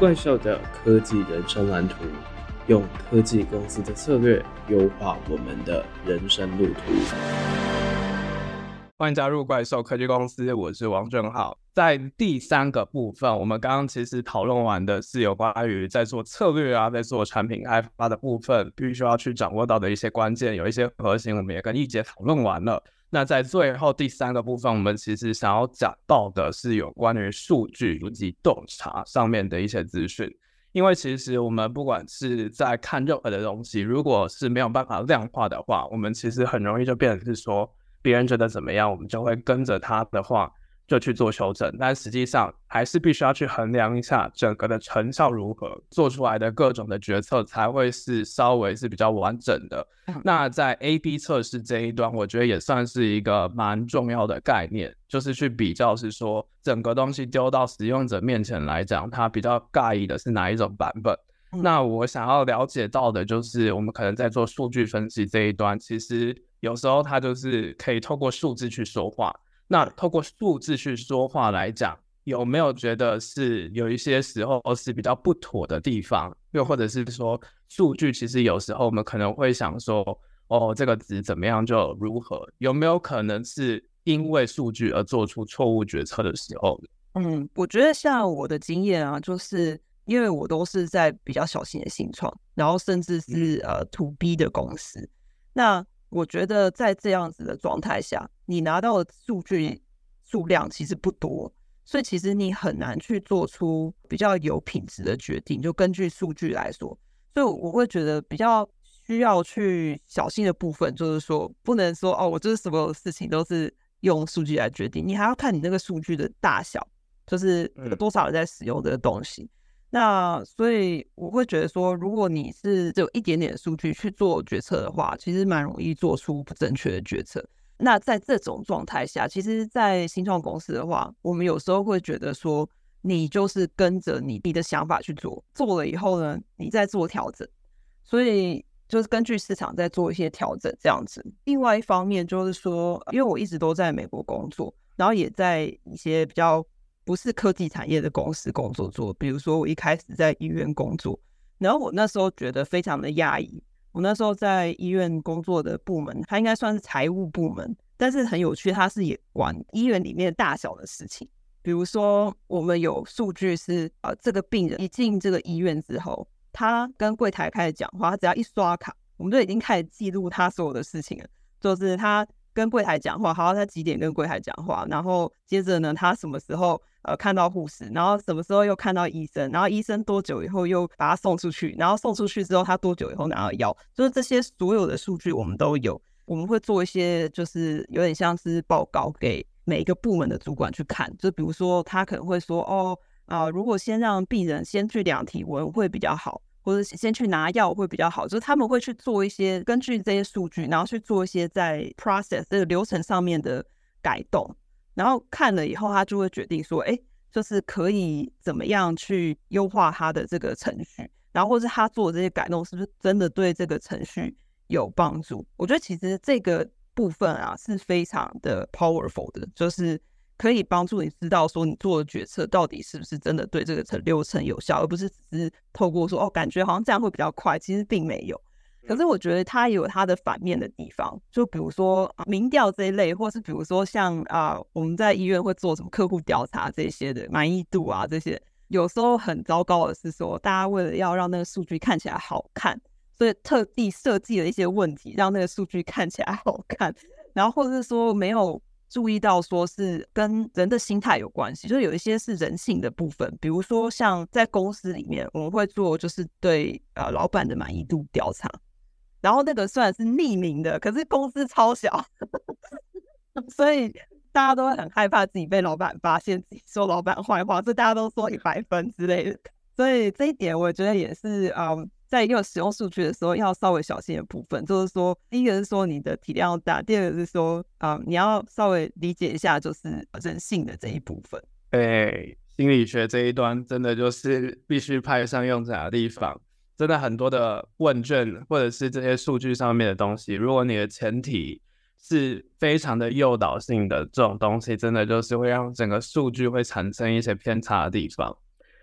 怪兽的科技人生蓝图，用科技公司的策略优化我们的人生路途。欢迎加入怪兽科技公司，我是王正浩。在第三个部分，我们刚刚其实讨论完的是有关于在做策略啊，在做产品开发的部分，必须要去掌握到的一些关键，有一些核心，我们也跟易杰讨论完了。那在最后第三个部分，我们其实想要讲到的是有关于数据以及洞察上面的一些资讯，因为其实我们不管是在看任何的东西，如果是没有办法量化的话，我们其实很容易就变成是说别人觉得怎么样，我们就会跟着他的话。就去做修正，但实际上还是必须要去衡量一下整个的成效如何，做出来的各种的决策才会是稍微是比较完整的。那在 A/B 测试这一端，我觉得也算是一个蛮重要的概念，就是去比较是说整个东西丢到使用者面前来讲，他比较介意的是哪一种版本。那我想要了解到的就是，我们可能在做数据分析这一端，其实有时候它就是可以透过数字去说话。那透过数字去说话来讲，有没有觉得是有一些时候是比较不妥的地方？又或者是说，数据其实有时候我们可能会想说，哦，这个值怎么样就如何？有没有可能是因为数据而做出错误决策的时候？嗯，我觉得像我的经验啊，就是因为我都是在比较小型的新创，然后甚至是呃 to B 的公司，那。我觉得在这样子的状态下，你拿到的数据数量其实不多，所以其实你很难去做出比较有品质的决定。就根据数据来说，所以我会觉得比较需要去小心的部分，就是说不能说哦，我这是什么事情都是用数据来决定，你还要看你那个数据的大小，就是有多少人在使用这个东西。那所以我会觉得说，如果你是只有一点点数据去做决策的话，其实蛮容易做出不正确的决策。那在这种状态下，其实，在新创公司的话，我们有时候会觉得说，你就是跟着你你的想法去做，做了以后呢，你再做调整。所以就是根据市场在做一些调整这样子。另外一方面就是说，因为我一直都在美国工作，然后也在一些比较。不是科技产业的公司工作做，比如说我一开始在医院工作，然后我那时候觉得非常的压抑。我那时候在医院工作的部门，它应该算是财务部门，但是很有趣，它是也管医院里面大小的事情。比如说，我们有数据是，呃，这个病人一进这个医院之后，他跟柜台开始讲话，他只要一刷卡，我们就已经开始记录他所有的事情了，就是他跟柜台讲话，好，他几点跟柜台讲话，然后接着呢，他什么时候。呃，看到护士，然后什么时候又看到医生，然后医生多久以后又把他送出去，然后送出去之后他多久以后拿到药，就是这些所有的数据我们都有，我们会做一些就是有点像是报告给每一个部门的主管去看，就比如说他可能会说，哦啊、如果先让病人先去量体温会比较好，或者先去拿药会比较好，就是他们会去做一些根据这些数据，然后去做一些在 process 这个流程上面的改动。然后看了以后，他就会决定说：“哎，就是可以怎么样去优化他的这个程序，然后或是他做这些改动是不是真的对这个程序有帮助？”我觉得其实这个部分啊是非常的 powerful 的，就是可以帮助你知道说你做的决策到底是不是真的对这个程流程有效，而不是只是透过说哦，感觉好像这样会比较快，其实并没有。可是我觉得它有它的反面的地方，就比如说民调这一类，或是比如说像啊、呃，我们在医院会做什么客户调查这些的满意度啊，这些有时候很糟糕的是说，大家为了要让那个数据看起来好看，所以特地设计了一些问题，让那个数据看起来好看，然后或者是说没有。注意到说是跟人的心态有关系，就是有一些是人性的部分，比如说像在公司里面，我们会做就是对呃老板的满意度调查，然后那个虽然是匿名的，可是公司超小，所以大家都会很害怕自己被老板发现自己说老板坏话，所以大家都说一百分之类的，所以这一点我觉得也是嗯。在用使用数据的时候，要稍微小心的部分，就是说，第一个是说你的体量大，第二个是说，啊、你要稍微理解一下，就是人性的这一部分。对，心理学这一端真的就是必须派上用场的地方。真的很多的问卷或者是这些数据上面的东西，如果你的前提是非常的诱导性的这种东西，真的就是会让整个数据会产生一些偏差的地方。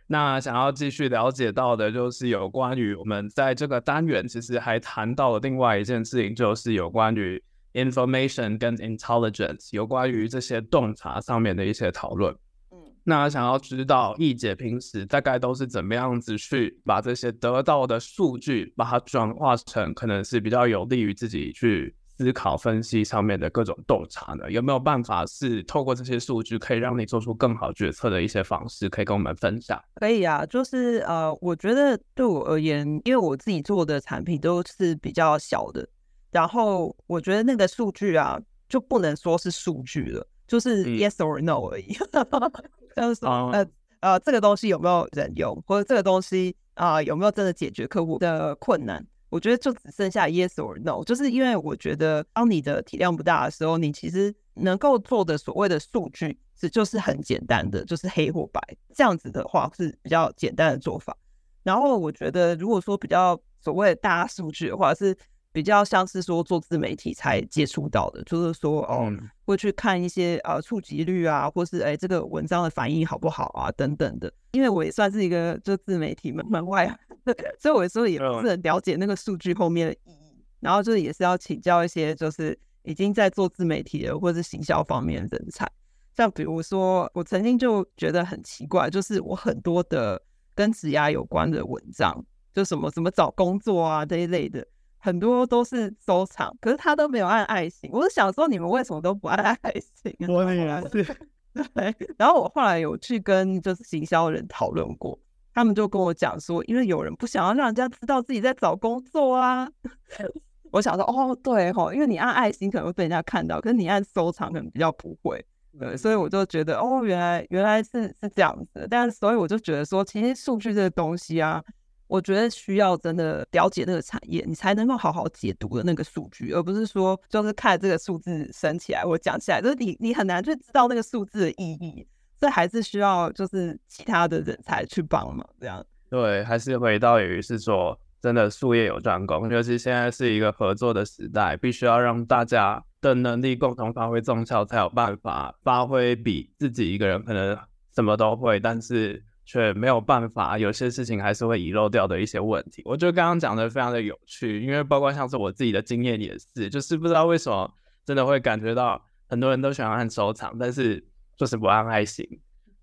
那想要继续了解到的，就是有关于我们在这个单元，其实还谈到了另外一件事情，就是有关于 information 跟 intelligence，有关于这些洞察上面的一些讨论。嗯，那想要知道易姐平时大概都是怎么样子去把这些得到的数据，把它转化成可能是比较有利于自己去。思考分析上面的各种洞察呢，有没有办法是透过这些数据可以让你做出更好决策的一些方式，可以跟我们分享？可以啊，就是呃，我觉得对我而言，因为我自己做的产品都是比较小的，然后我觉得那个数据啊，就不能说是数据了，就是 yes or no 而已。就是说，呃呃，这个东西有没有人用，或者这个东西啊，呃，有没有真的解决客户的困难？我觉得就只剩下 yes or no，就是因为我觉得当你的体量不大的时候，你其实能够做的所谓的数据是就是很简单的，就是黑或白这样子的话是比较简单的做法。然后我觉得如果说比较所谓的大数据的话是。比较像是说做自媒体才接触到的，就是说哦，会去看一些呃触及率啊，或是哎这个文章的反应好不好啊等等的。因为我也算是一个就自媒体门门外啊，所以我有时候也不是很了解那个数据后面的意义。然后就是也是要请教一些就是已经在做自媒体的或是行销方面的人才。像比如说，我曾经就觉得很奇怪，就是我很多的跟职涯有关的文章，就什么什么找工作啊这一类的。很多都是收藏，可是他都没有按爱心。我是想说，你们为什么都不按爱心？我也是。对。然后我后来有去跟就是行销人讨论过，他们就跟我讲说，因为有人不想要让人家知道自己在找工作啊。我想说，哦，对吼，因为你按爱心可能会被人家看到，可是你按收藏可能比较不会。对，所以我就觉得，哦，原来原来是是这样子。但是所以我就觉得说，其实数据这个东西啊。我觉得需要真的了解那个产业，你才能够好好解读的那个数据，而不是说就是看这个数字升起来或讲起来，就是你你很难去知道那个数字的意义。这还是需要就是其他的人才去帮忙这样。对，还是回到于是说，真的术业有专攻，尤其现在是一个合作的时代，必须要让大家的能力共同发挥综效，才有办法发挥比自己一个人可能什么都会，但是。却没有办法，有些事情还是会遗漏掉的一些问题。我觉得刚刚讲的非常的有趣，因为包括像是我自己的经验也是，就是不知道为什么真的会感觉到很多人都喜欢按收藏，但是就是不按爱心。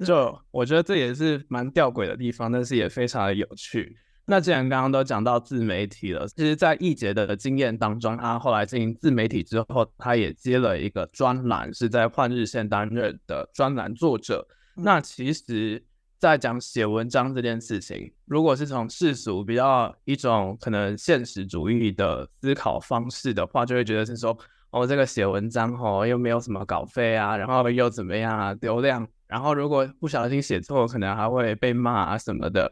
就我觉得这也是蛮吊诡的地方，但是也非常的有趣。那既然刚刚都讲到自媒体了，其实，在易杰的经验当中，他后来进行自媒体之后，他也接了一个专栏，是在《换日线》担任的专栏作者。那其实。在讲写文章这件事情，如果是从世俗比较一种可能现实主义的思考方式的话，就会觉得是说，哦，这个写文章哦，又没有什么稿费啊，然后又怎么样啊，流量，然后如果不小心写错，可能还会被骂啊什么的。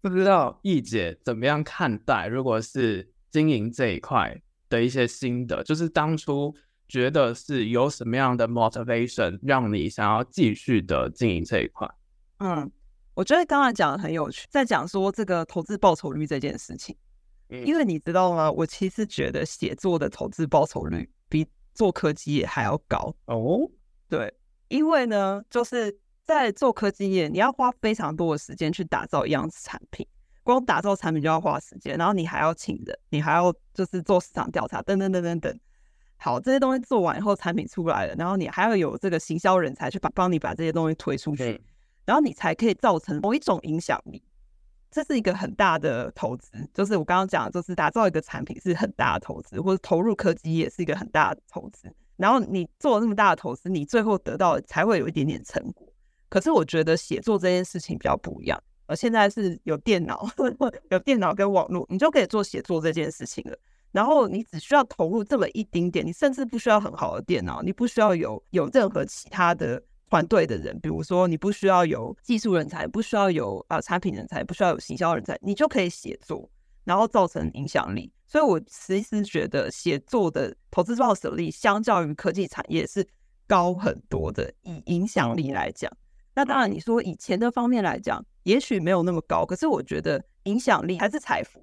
不知道易姐怎么样看待，如果是经营这一块的一些心得，就是当初觉得是有什么样的 motivation 让你想要继续的经营这一块？嗯。我觉得刚才讲的很有趣，在讲说这个投资报酬率这件事情，因为你知道吗？我其实觉得写作的投资报酬率比做科技业还要高哦。对，因为呢，就是在做科技业，你要花非常多的时间去打造一样产品，光打造产品就要花时间，然后你还要请人，你还要就是做市场调查，等等等等等。好，这些东西做完以后，产品出来了，然后你还要有这个行销人才去把帮你把这些东西推出去。然后你才可以造成某一种影响力，这是一个很大的投资。就是我刚刚讲，就是打造一个产品是很大的投资，或者投入科技也是一个很大的投资。然后你做了那么大的投资，你最后得到才会有一点点成果。可是我觉得写作这件事情比较不一样，而现在是有电脑，有电脑跟网络，你就可以做写作这件事情了。然后你只需要投入这么一丁点，你甚至不需要很好的电脑，你不需要有有任何其他的。团队的人，比如说你不需要有技术人才，不需要有啊、产品人才，不需要有行销人才，你就可以写作，然后造成影响力。所以我其实觉得写作的投资报酬率相较于科技产业是高很多的。以影响力来讲，那当然你说以钱的方面来讲，也许没有那么高，可是我觉得影响力还是财富。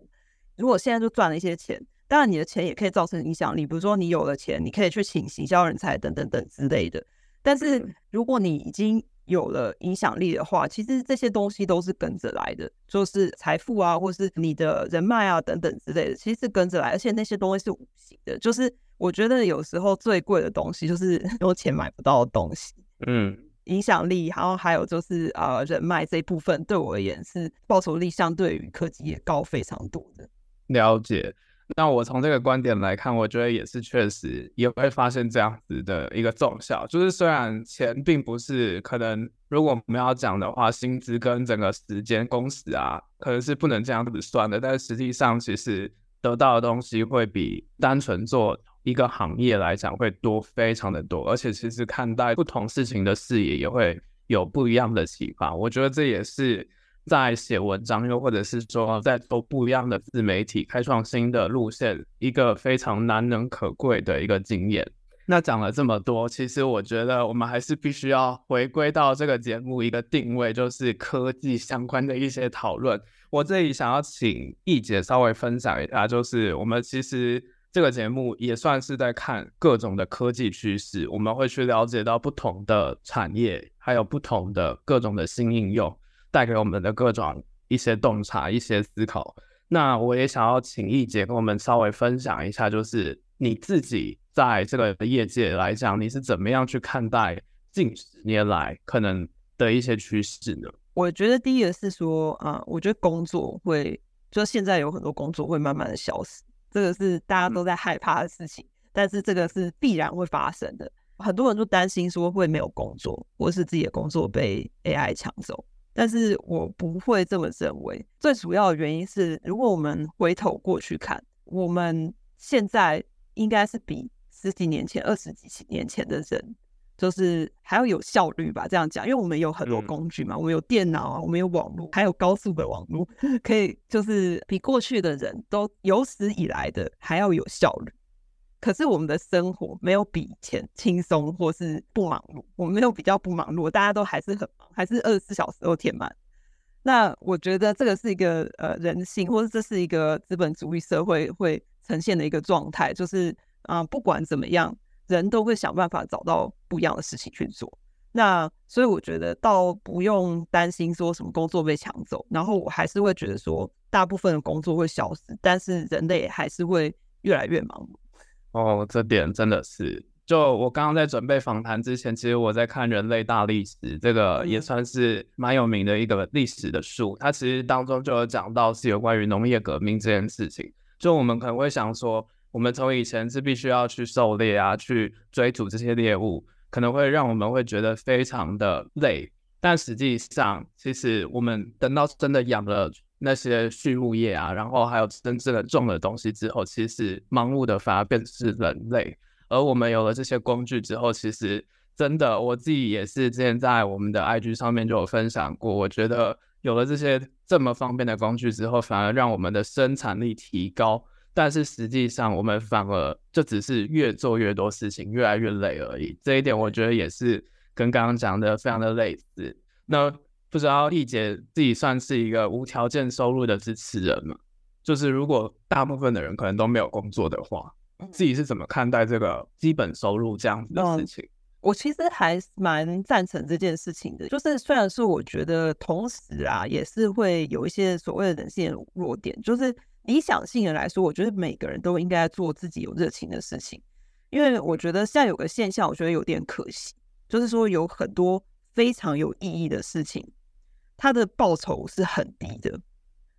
如果现在就赚了一些钱，当然你的钱也可以造成影响力，比如说你有了钱，你可以去请行销人才等等等之类的。但是如果你已经有了影响力的话，其实这些东西都是跟着来的，就是财富啊，或是你的人脉啊等等之类的，其实是跟着来，而且那些东西是无形的。就是我觉得有时候最贵的东西，就是 用钱买不到的东西。嗯，影响力，然后还有就是呃人脉这一部分，对我而言是报酬率相对于科技也高非常多的。了解。那我从这个观点来看，我觉得也是确实也会发现这样子的一个综效，就是虽然钱并不是可能，如果我们要讲的话，薪资跟整个时间工时啊，可能是不能这样子算的，但是实际上其实得到的东西会比单纯做一个行业来讲会多非常的多，而且其实看待不同事情的视野也会有不一样的启发，我觉得这也是。在写文章，又或者是说在做不一样的自媒体，开创新的路线，一个非常难能可贵的一个经验。那讲了这么多，其实我觉得我们还是必须要回归到这个节目一个定位，就是科技相关的一些讨论。我这里想要请易姐稍微分享一下，就是我们其实这个节目也算是在看各种的科技趋势，我们会去了解到不同的产业，还有不同的各种的新应用。带给我们的各种一些洞察、一些思考。那我也想要请易姐跟我们稍微分享一下，就是你自己在这个业界来讲，你是怎么样去看待近十年来可能的一些趋势呢？我觉得第一个是说啊，我觉得工作会，就现在有很多工作会慢慢的消失，这个是大家都在害怕的事情，嗯、但是这个是必然会发生的。很多人都担心说会没有工作，或是自己的工作被 AI 抢走。但是我不会这么认为，最主要的原因是，如果我们回头过去看，我们现在应该是比十几年前、二十几年前的人，就是还要有效率吧？这样讲，因为我们有很多工具嘛，我们有电脑啊，我们有网络，还有高速的网络，可以就是比过去的人都有史以来的还要有效率。可是我们的生活没有比以前轻松或是不忙碌，我们没有比较不忙碌，大家都还是很忙，还是二十四小时都填满。那我觉得这个是一个呃人性，或者这是一个资本主义社会会呈现的一个状态，就是啊、不管怎么样，人都会想办法找到不一样的事情去做。那所以我觉得倒不用担心说什么工作被抢走，然后我还是会觉得说，大部分的工作会消失，但是人类还是会越来越忙碌。哦，这点真的是，就我刚刚在准备访谈之前，其实我在看《人类大历史》，这个也算是蛮有名的一个历史的书。它其实当中就有讲到是有关于农业革命这件事情。就我们可能会想说，我们从以前是必须要去狩猎啊，去追逐这些猎物，可能会让我们会觉得非常的累。但实际上，其实我们等到真的养了。那些畜牧业啊，然后还有真正的种的东西之后，其实忙碌的反而变成是人类。而我们有了这些工具之后，其实真的我自己也是之前在我们的 IG 上面就有分享过，我觉得有了这些这么方便的工具之后，反而让我们的生产力提高。但是实际上，我们反而就只是越做越多事情，越来越累而已。这一点我觉得也是跟刚刚讲的非常的类似。那。不知道丽姐自己算是一个无条件收入的支持人吗？就是如果大部分的人可能都没有工作的话，自己是怎么看待这个基本收入这样子的事情？嗯，我其实还蛮赞成这件事情的。就是虽然说，我觉得同时啊，也是会有一些所谓的人性的弱点。就是理想性的来说，我觉得每个人都应该做自己有热情的事情。因为我觉得现在有个现象，我觉得有点可惜，就是说有很多非常有意义的事情。他的报酬是很低的，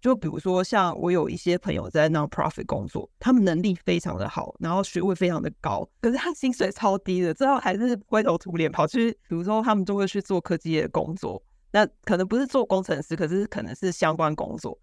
就比如说像我有一些朋友在 non-profit 工作，他们能力非常的好，然后学位非常的高，可是他薪水超低的，最后还是灰头土脸跑去，比如说他们就会去做科技业的工作，那可能不是做工程师，可是可能是相关工作，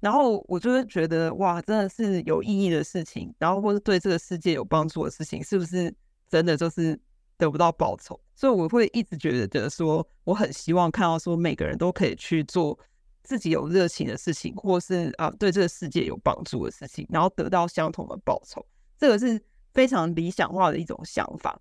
然后我就会觉得哇，真的是有意义的事情，然后或是对这个世界有帮助的事情，是不是真的就是？得不到报酬，所以我会一直觉得说，我很希望看到说，每个人都可以去做自己有热情的事情，或是啊对这个世界有帮助的事情，然后得到相同的报酬。这个是非常理想化的一种想法，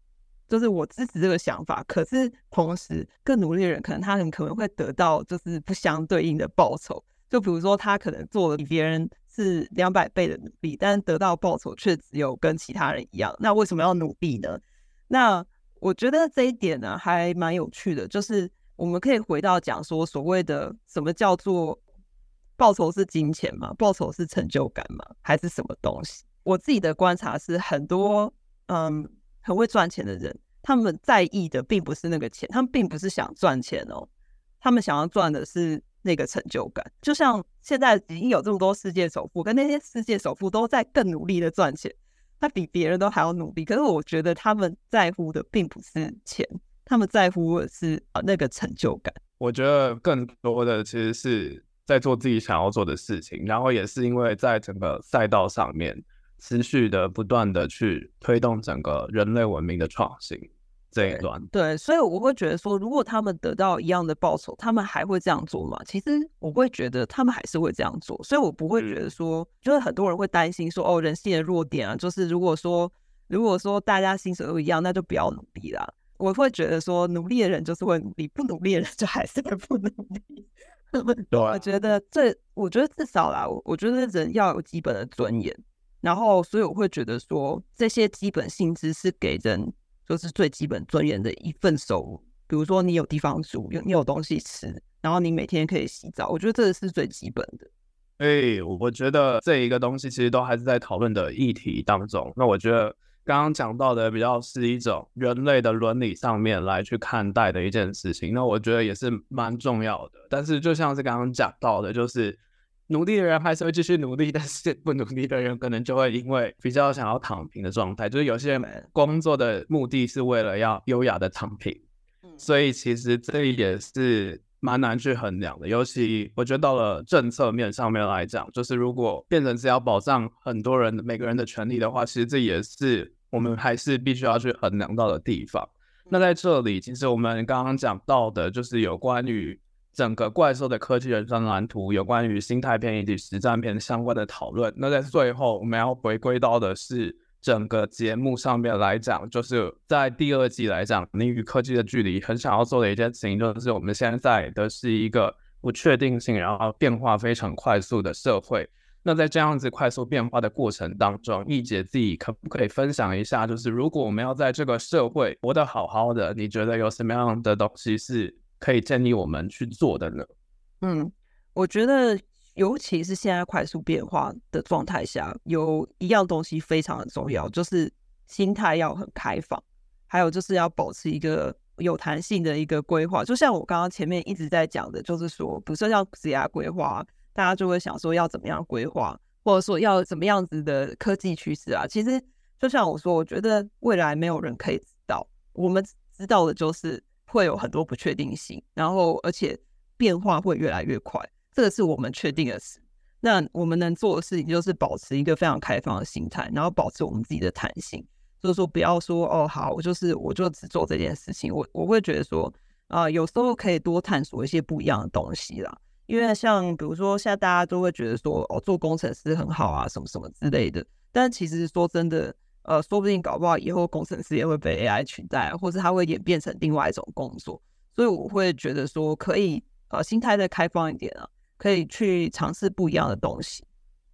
就是我支持这个想法。可是同时，更努力的人可能他很可能会得到就是不相对应的报酬。就比如说，他可能做了比别人是两百倍的努力，但得到报酬却只有跟其他人一样。那为什么要努力呢？那我觉得这一点呢，还蛮有趣的，就是我们可以回到讲说，所谓的什么叫做报酬是金钱吗？报酬是成就感吗？还是什么东西？我自己的观察是，很多嗯很会赚钱的人，他们在意的并不是那个钱，他们并不是想赚钱哦，他们想要赚的是那个成就感。就像现在已经有这么多世界首富，跟那些世界首富都在更努力的赚钱，他比别人都还要努力。可是我觉得他们在乎的并不是钱。他们在乎的是啊那个成就感。我觉得更多的其实是在做自己想要做的事情，然后也是因为在整个赛道上面持续的不断的去推动整个人类文明的创新这一段。对，所以我会觉得说，如果他们得到一样的报酬，他们还会这样做吗？其实我会觉得他们还是会这样做，所以我不会觉得说，就是很多人会担心说，哦，人性的弱点啊，就是如果说如果说大家薪水都一样，那就不要努力啦。我会觉得说，努力的人就是会努力，不努力的人就还是会不努力。对，我觉得这，我觉得至少啦，我我觉得人要有基本的尊严。然后，所以我会觉得说，这些基本薪资是给人就是最基本尊严的一份收入。比如说，你有地方住，有你有东西吃，然后你每天可以洗澡，我觉得这是最基本的。哎，我觉得这一个东西其实都还是在讨论的议题当中。那我觉得。刚刚讲到的比较是一种人类的伦理上面来去看待的一件事情，那我觉得也是蛮重要的。但是就像是刚刚讲到的，就是努力的人还是会继续努力，但是不努力的人可能就会因为比较想要躺平的状态，就是有些人工作的目的是为了要优雅的躺平，所以其实这也是蛮难去衡量的。尤其我觉得到了政策面上面来讲，就是如果变成是要保障很多人每个人的权利的话，其实这也是。我们还是必须要去衡量到的地方。那在这里，其实我们刚刚讲到的，就是有关于整个怪兽的科技人生蓝图，有关于心态篇以及实战篇相关的讨论。那在最后，我们要回归到的是整个节目上面来讲，就是在第二季来讲，你与科技的距离，很想要做的一件事情，就是我们现在的是一个不确定性，然后变化非常快速的社会。那在这样子快速变化的过程当中，易姐自己可不可以分享一下？就是如果我们要在这个社会活得好好的，你觉得有什么样的东西是可以建议我们去做的呢？嗯，我觉得尤其是现在快速变化的状态下，有一样东西非常的重要，就是心态要很开放，还有就是要保持一个有弹性的一个规划。就像我刚刚前面一直在讲的，就是说，不是像职业规划。大家就会想说要怎么样规划，或者说要怎么样子的科技趋势啊？其实就像我说，我觉得未来没有人可以知道，我们知道的就是会有很多不确定性，然后而且变化会越来越快，这个是我们确定的事。那我们能做的事情就是保持一个非常开放的心态，然后保持我们自己的弹性，就是说不要说哦好，我就是我就只做这件事情。我我会觉得说啊、有时候可以多探索一些不一样的东西啦。因为像比如说，现在大家都会觉得说，哦，做工程师很好啊，什么什么之类的。但其实说真的，呃，说不定搞不好以后工程师也会被 AI 取代，或者它会演变成另外一种工作。所以我会觉得说，可以呃，心态再开放一点啊，可以去尝试不一样的东西。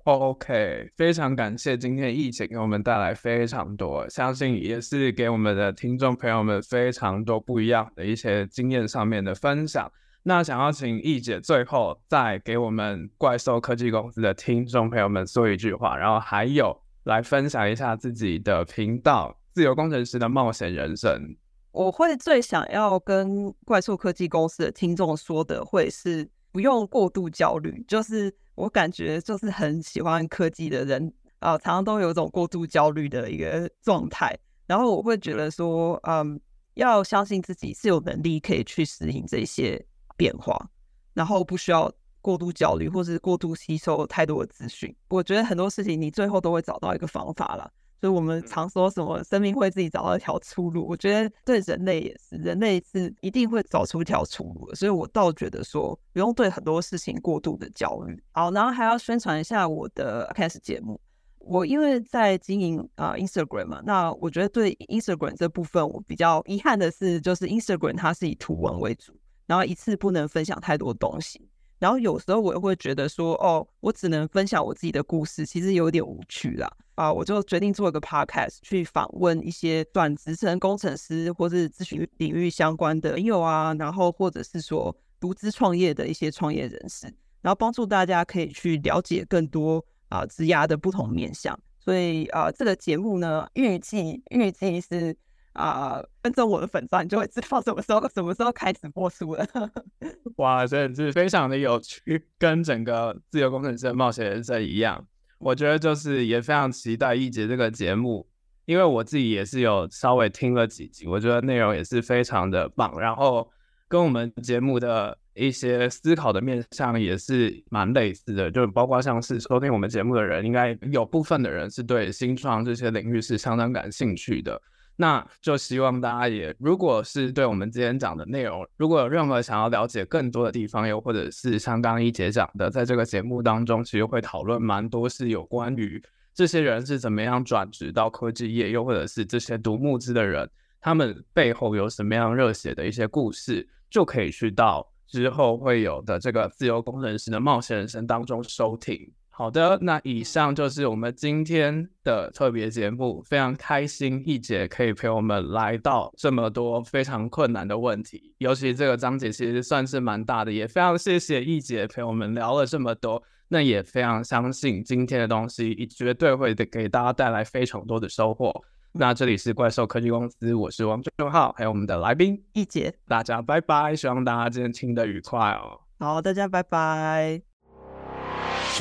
OK，非常感谢今天易姐给我们带来非常多，相信也是给我们的听众朋友们非常多不一样的一些经验上面的分享。那想要请易姐最后再给我们怪兽科技公司的听众朋友们说一句话，然后还有来分享一下自己的频道“自由工程师的冒险人生”。我会最想要跟怪兽科技公司的听众说的，会是不用过度焦虑。就是我感觉，就是很喜欢科技的人啊、常常都有一种过度焦虑的一个状态。然后我会觉得说，嗯，要相信自己是有能力可以去适应这些。变化，然后不需要过度焦虑，或是过度吸收太多的资讯。我觉得很多事情你最后都会找到一个方法啦。所以我们常说什么生命会自己找到一条出路。我觉得对人类也是，人类是一定会找出一条出路的。所以我倒觉得说不用对很多事情过度的焦虑。好，然后还要宣传一下我的开始节目。我因为在经营啊、呃、Instagram 嘛，那我觉得对 Instagram 这部分我比较遗憾的是，就是 Instagram 它是以图文为主。然后一次不能分享太多东西，然后有时候我也会觉得说，哦，我只能分享我自己的故事，其实有点无趣啦。啊，我就决定做一个 podcast，去访问一些转职成工程师或是咨询领域相关的朋友啊，然后或者是说独资创业的一些创业人士，然后帮助大家可以去了解更多啊职涯的不同面向。所以啊，这个节目呢，预计预计是啊，跟着我的粉专，你就会知道什么时候什么时候开始播出了。哇，真的是非常的有趣，跟整个自由工程师的冒险人生一样。我觉得就是也非常期待一节这个节目，因为我自己也是有稍微听了几集，我觉得内容也是非常的棒，然后跟我们节目的一些思考的面向也是蛮类似的，就包括像是收听我们节目的人，应该有部分的人是对新创这些领域是相当感兴趣的。那就希望大家也，如果是对我们今天讲的内容，如果有任何想要了解更多的地方，又或者是像刚一姐讲的，在这个节目当中，其实会讨论蛮多是有关于这些人是怎么样转职到科技业，又或者是这些读募资的人，他们背后有什么样热血的一些故事，就可以去到之后会有的这个自由工程师的冒险人生当中收听。好的，那以上就是我们今天的特别节目，非常开心一姐可以陪我们来到这么多非常困难的问题，尤其这个章节其实算是蛮大的，也非常谢谢一姐陪我们聊了这么多，那也非常相信今天的东西绝对会给大家带来非常多的收获。那这里是怪兽科技公司，我是王俊浩，还有我们的来宾一姐，大家拜拜，希望大家今天听得愉快哦。好，大家拜拜。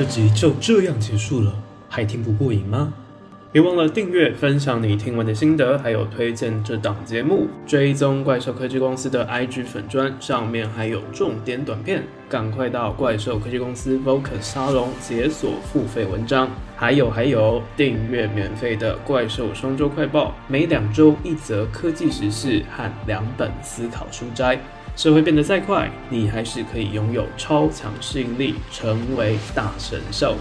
这集就这样结束了，还听不过瘾吗？别忘了订阅、分享你听完的心得，还有推荐这档节目，追踪怪兽科技公司的 IG 粉砖，上面还有重点短片，赶快到怪兽科技公司 Vocus 沙龙解锁付费文章。还有还有，订阅免费的怪兽双周快报，每两周一则科技时事和两本思考书摘。社会变得再快，你还是可以拥有超强适应力，成为大神兽。